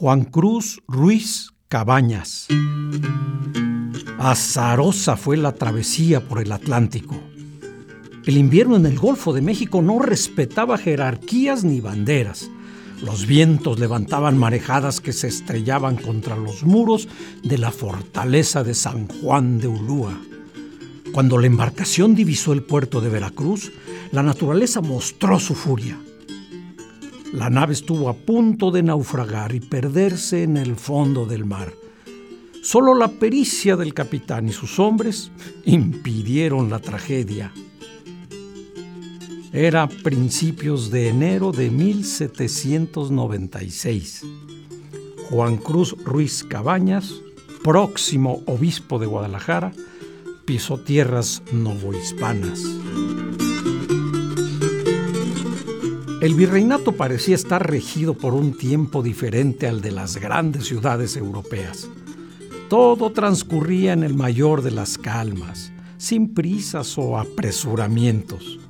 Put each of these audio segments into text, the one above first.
Juan Cruz Ruiz Cabañas. Azarosa fue la travesía por el Atlántico. El invierno en el Golfo de México no respetaba jerarquías ni banderas. Los vientos levantaban marejadas que se estrellaban contra los muros de la fortaleza de San Juan de Ulúa. Cuando la embarcación divisó el puerto de Veracruz, la naturaleza mostró su furia. La nave estuvo a punto de naufragar y perderse en el fondo del mar. Solo la pericia del capitán y sus hombres impidieron la tragedia. Era principios de enero de 1796. Juan Cruz Ruiz Cabañas, próximo obispo de Guadalajara, pisó tierras novohispanas. El virreinato parecía estar regido por un tiempo diferente al de las grandes ciudades europeas. Todo transcurría en el mayor de las calmas, sin prisas o apresuramientos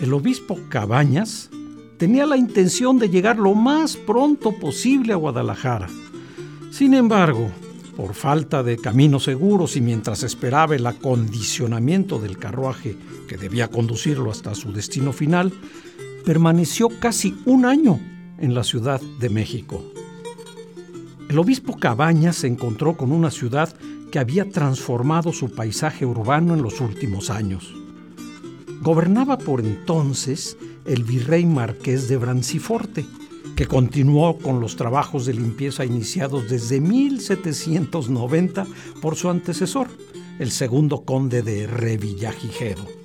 el obispo Cabañas tenía la intención de llegar lo más pronto posible a Guadalajara. Sin embargo, por falta de caminos seguros y mientras esperaba el acondicionamiento del carruaje que debía conducirlo hasta su destino final, permaneció casi un año en la Ciudad de México. El obispo Cabañas se encontró con una ciudad que había transformado su paisaje urbano en los últimos años. Gobernaba por entonces el virrey marqués de Branciforte, que continuó con los trabajos de limpieza iniciados desde 1790 por su antecesor, el segundo conde de Revillagigedo.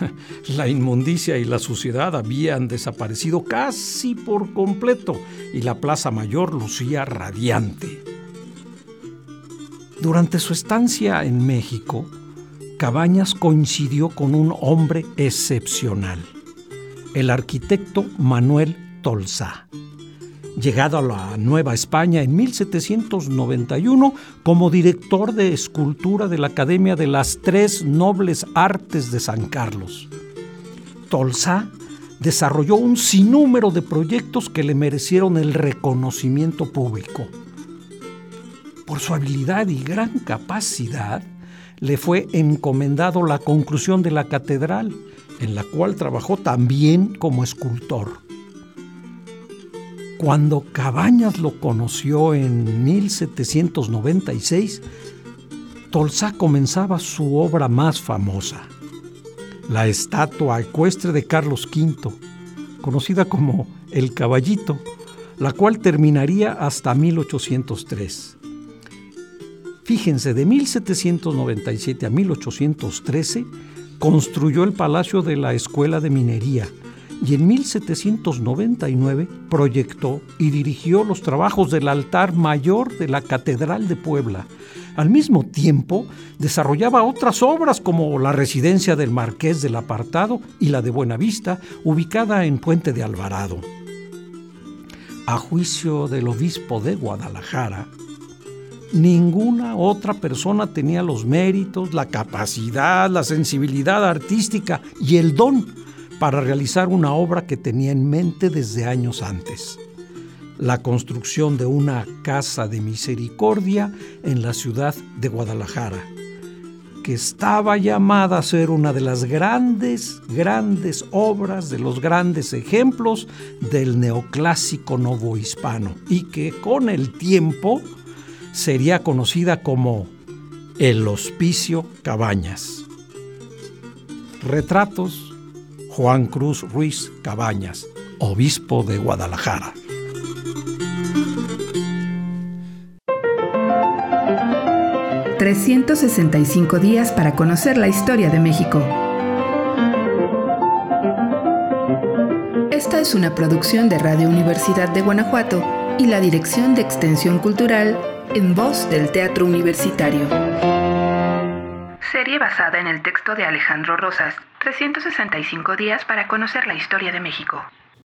La inmundicia y la suciedad habían desaparecido casi por completo y la Plaza Mayor lucía radiante. Durante su estancia en México, Cabañas coincidió con un hombre excepcional, el arquitecto Manuel Tolsá. Llegado a la Nueva España en 1791 como director de escultura de la Academia de las Tres Nobles Artes de San Carlos. Tolsá desarrolló un sinnúmero de proyectos que le merecieron el reconocimiento público. Por su habilidad y gran capacidad, le fue encomendado la conclusión de la catedral, en la cual trabajó también como escultor. Cuando Cabañas lo conoció en 1796, Tolsá comenzaba su obra más famosa, la estatua ecuestre de Carlos V, conocida como El Caballito, la cual terminaría hasta 1803. Fíjense, de 1797 a 1813 construyó el Palacio de la Escuela de Minería y en 1799 proyectó y dirigió los trabajos del altar mayor de la Catedral de Puebla. Al mismo tiempo, desarrollaba otras obras como la residencia del Marqués del Apartado y la de Buenavista, ubicada en Puente de Alvarado. A juicio del obispo de Guadalajara, Ninguna otra persona tenía los méritos, la capacidad, la sensibilidad artística y el don para realizar una obra que tenía en mente desde años antes. La construcción de una casa de misericordia en la ciudad de Guadalajara, que estaba llamada a ser una de las grandes, grandes obras, de los grandes ejemplos del neoclásico novohispano y que con el tiempo sería conocida como el Hospicio Cabañas. Retratos Juan Cruz Ruiz Cabañas, obispo de Guadalajara. ...365 días para conocer la historia de México. Esta es una producción de Radio Universidad de Guanajuato y la Dirección de Extensión Cultural en voz del Teatro Universitario. Serie basada en el texto de Alejandro Rosas, 365 días para conocer la historia de México.